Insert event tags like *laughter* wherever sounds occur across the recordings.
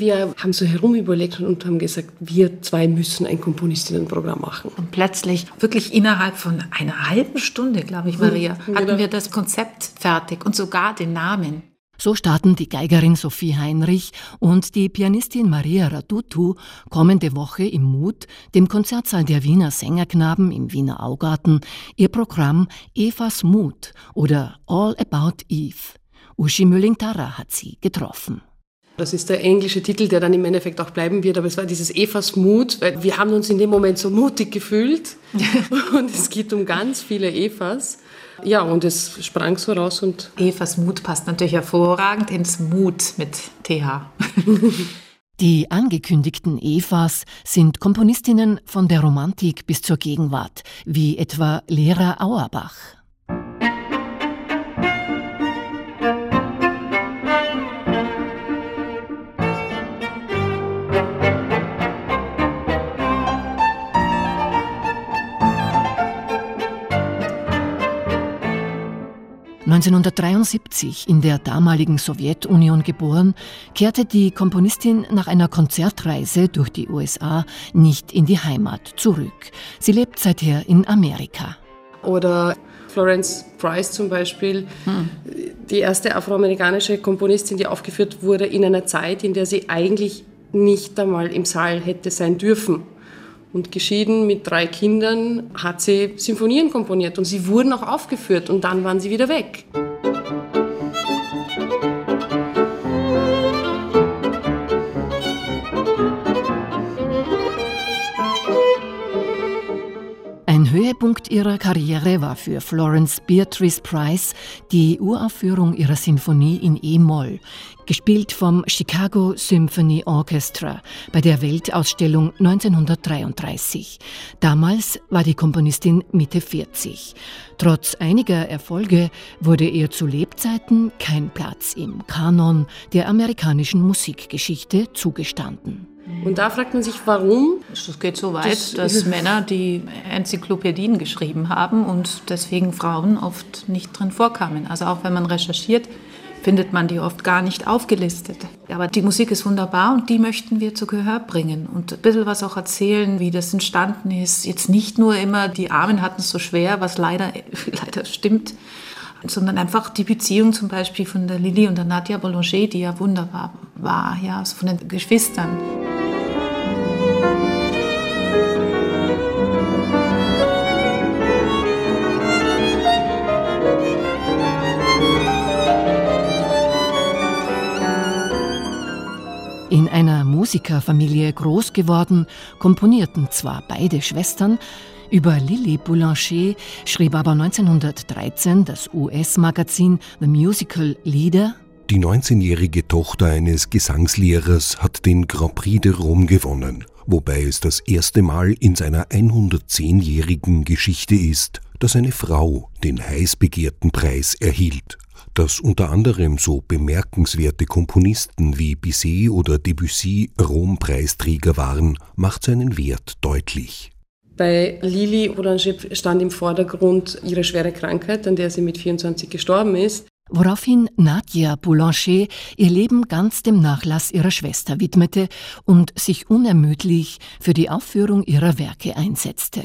wir haben so herumüberlegt und haben gesagt, wir zwei müssen ein Komponistinnenprogramm machen. Und plötzlich, wirklich innerhalb von einer halben Stunde, glaube ich, Maria, hm, hatten wir das Konzept fertig und sogar den Namen. So starten die Geigerin Sophie Heinrich und die Pianistin Maria Radutu kommende Woche im Mut, dem Konzertsaal der Wiener Sängerknaben im Wiener Augarten, ihr Programm Evas Mut oder All About Eve. Uschi Mülling-Tarra hat sie getroffen. Das ist der englische Titel, der dann im Endeffekt auch bleiben wird. Aber es war dieses Evas Mut, weil wir haben uns in dem Moment so mutig gefühlt. *laughs* und es geht um ganz viele Evas. Ja, und es sprang so raus und. Evas Mut passt natürlich hervorragend ins Mut mit TH. *laughs* Die angekündigten Evas sind Komponistinnen von der Romantik bis zur Gegenwart, wie etwa Lehrer Auerbach. 1973 in der damaligen Sowjetunion geboren, kehrte die Komponistin nach einer Konzertreise durch die USA nicht in die Heimat zurück. Sie lebt seither in Amerika. Oder Florence Price zum Beispiel, hm. die erste afroamerikanische Komponistin, die aufgeführt wurde in einer Zeit, in der sie eigentlich nicht einmal im Saal hätte sein dürfen. Und geschieden mit drei Kindern hat sie Symphonien komponiert und sie wurden auch aufgeführt und dann waren sie wieder weg. Ein Höhepunkt ihrer Karriere war für Florence Beatrice Price die Uraufführung ihrer Sinfonie in E-Moll, gespielt vom Chicago Symphony Orchestra bei der Weltausstellung 1933. Damals war die Komponistin Mitte 40. Trotz einiger Erfolge wurde ihr zu Lebzeiten kein Platz im Kanon der amerikanischen Musikgeschichte zugestanden. Und da fragt man sich, warum? Es geht so weit, das, dass Männer die Enzyklopädien geschrieben haben und deswegen Frauen oft nicht drin vorkamen. Also auch wenn man recherchiert, findet man die oft gar nicht aufgelistet. Aber die Musik ist wunderbar und die möchten wir zu Gehör bringen und ein bisschen was auch erzählen, wie das entstanden ist. Jetzt nicht nur immer, die Armen hatten es so schwer, was leider, *laughs* leider stimmt, sondern einfach die Beziehung zum Beispiel von der Lili und der Nadia Boulanger, die ja wunderbar war, ja, also von den Geschwistern. Musikerfamilie groß geworden, komponierten zwar beide Schwestern, über Lily Boulanger schrieb aber 1913 das US-Magazin The Musical Leader. Die 19-jährige Tochter eines Gesangslehrers hat den Grand Prix de Rome gewonnen, wobei es das erste Mal in seiner 110-jährigen Geschichte ist, dass eine Frau den heiß begehrten Preis erhielt. Dass unter anderem so bemerkenswerte Komponisten wie Bizet oder Debussy Rom-Preisträger waren, macht seinen Wert deutlich. Bei Lili Boulanger stand im Vordergrund ihre schwere Krankheit, an der sie mit 24 gestorben ist. Woraufhin Nadia Boulanger ihr Leben ganz dem Nachlass ihrer Schwester widmete und sich unermüdlich für die Aufführung ihrer Werke einsetzte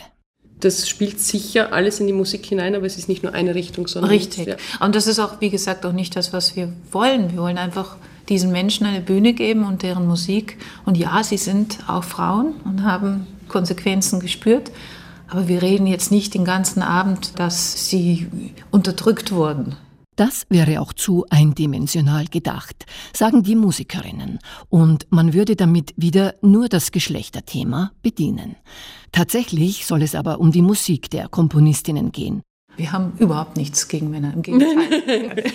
das spielt sicher alles in die Musik hinein, aber es ist nicht nur eine Richtung, sondern. Richtig. Ja. Und das ist auch, wie gesagt, auch nicht das, was wir wollen. Wir wollen einfach diesen Menschen eine Bühne geben und deren Musik. Und ja, sie sind auch Frauen und haben Konsequenzen gespürt. Aber wir reden jetzt nicht den ganzen Abend, dass sie unterdrückt wurden. Das wäre auch zu eindimensional gedacht, sagen die Musikerinnen, und man würde damit wieder nur das Geschlechterthema bedienen. Tatsächlich soll es aber um die Musik der Komponistinnen gehen. Wir haben überhaupt nichts gegen Männer, im Gegenteil. *laughs*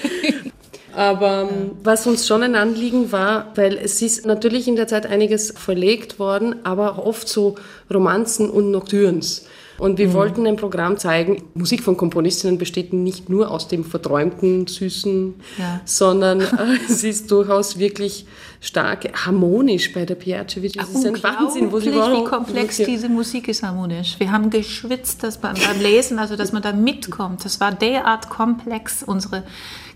Aber ähm, was uns schon ein Anliegen war, weil es ist natürlich in der Zeit einiges verlegt worden, aber auch oft so Romanzen und Nocturnes. Und wir mhm. wollten ein Programm zeigen, Musik von Komponistinnen besteht nicht nur aus dem verträumten, süßen, ja. sondern *laughs* äh, es ist durchaus wirklich stark harmonisch bei der Piacevic. Das ist ein Wahnsinn, wo sie wie komplex diese Musik ist harmonisch. Wir haben geschwitzt das beim, beim Lesen, also dass man da mitkommt. Das war derart komplex. Unsere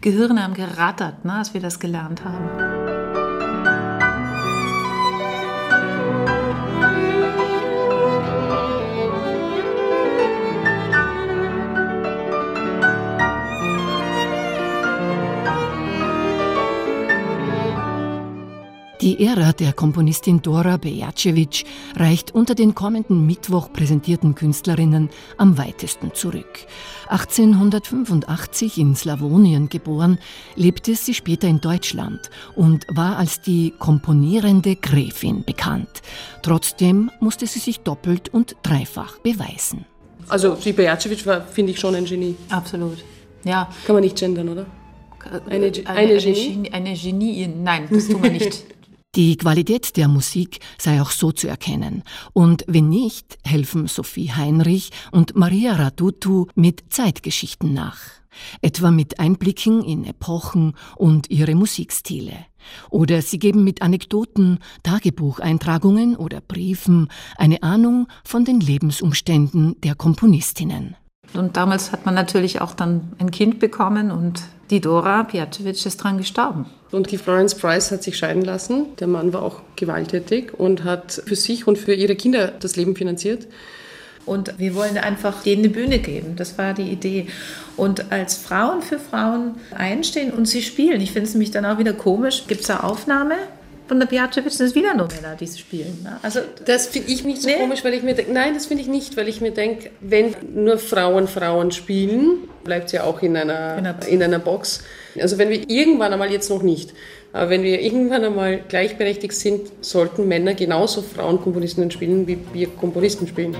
Gehirne haben gerattert, ne, als wir das gelernt haben. Die Ära der Komponistin Dora Bejacevic reicht unter den kommenden Mittwoch präsentierten Künstlerinnen am weitesten zurück. 1885 in Slawonien geboren, lebte sie später in Deutschland und war als die komponierende Gräfin bekannt. Trotzdem musste sie sich doppelt und dreifach beweisen. Also die Bejacevic war, finde ich, schon ein Genie. Absolut. Ja. Kann man nicht gendern, oder? Eine, eine, eine, Genie? eine Genie? Nein, das tun wir nicht. *laughs* Die Qualität der Musik sei auch so zu erkennen. Und wenn nicht, helfen Sophie Heinrich und Maria Radutu mit Zeitgeschichten nach. Etwa mit Einblicken in Epochen und ihre Musikstile. Oder sie geben mit Anekdoten, Tagebucheintragungen oder Briefen eine Ahnung von den Lebensumständen der Komponistinnen. Und damals hat man natürlich auch dann ein Kind bekommen und die Dora Pijacevic ist dran gestorben. Und die Florence Price hat sich scheiden lassen. Der Mann war auch gewalttätig und hat für sich und für ihre Kinder das Leben finanziert. Und wir wollen einfach denen eine Bühne geben. Das war die Idee. Und als Frauen für Frauen einstehen und sie spielen. Ich finde es nämlich dann auch wieder komisch. Gibt es da Aufnahme? Von der Piacevic sind es wieder nur Männer, die spielen. Ne? Also, das finde ich nicht so nee. komisch, weil ich mir denke, nein, das finde ich nicht, weil ich mir denke, wenn nur Frauen Frauen spielen, bleibt es ja auch in einer, in, in einer Box. Also wenn wir irgendwann einmal, jetzt noch nicht, aber wenn wir irgendwann einmal gleichberechtigt sind, sollten Männer genauso Frauenkomponistinnen spielen, wie wir Komponisten spielen.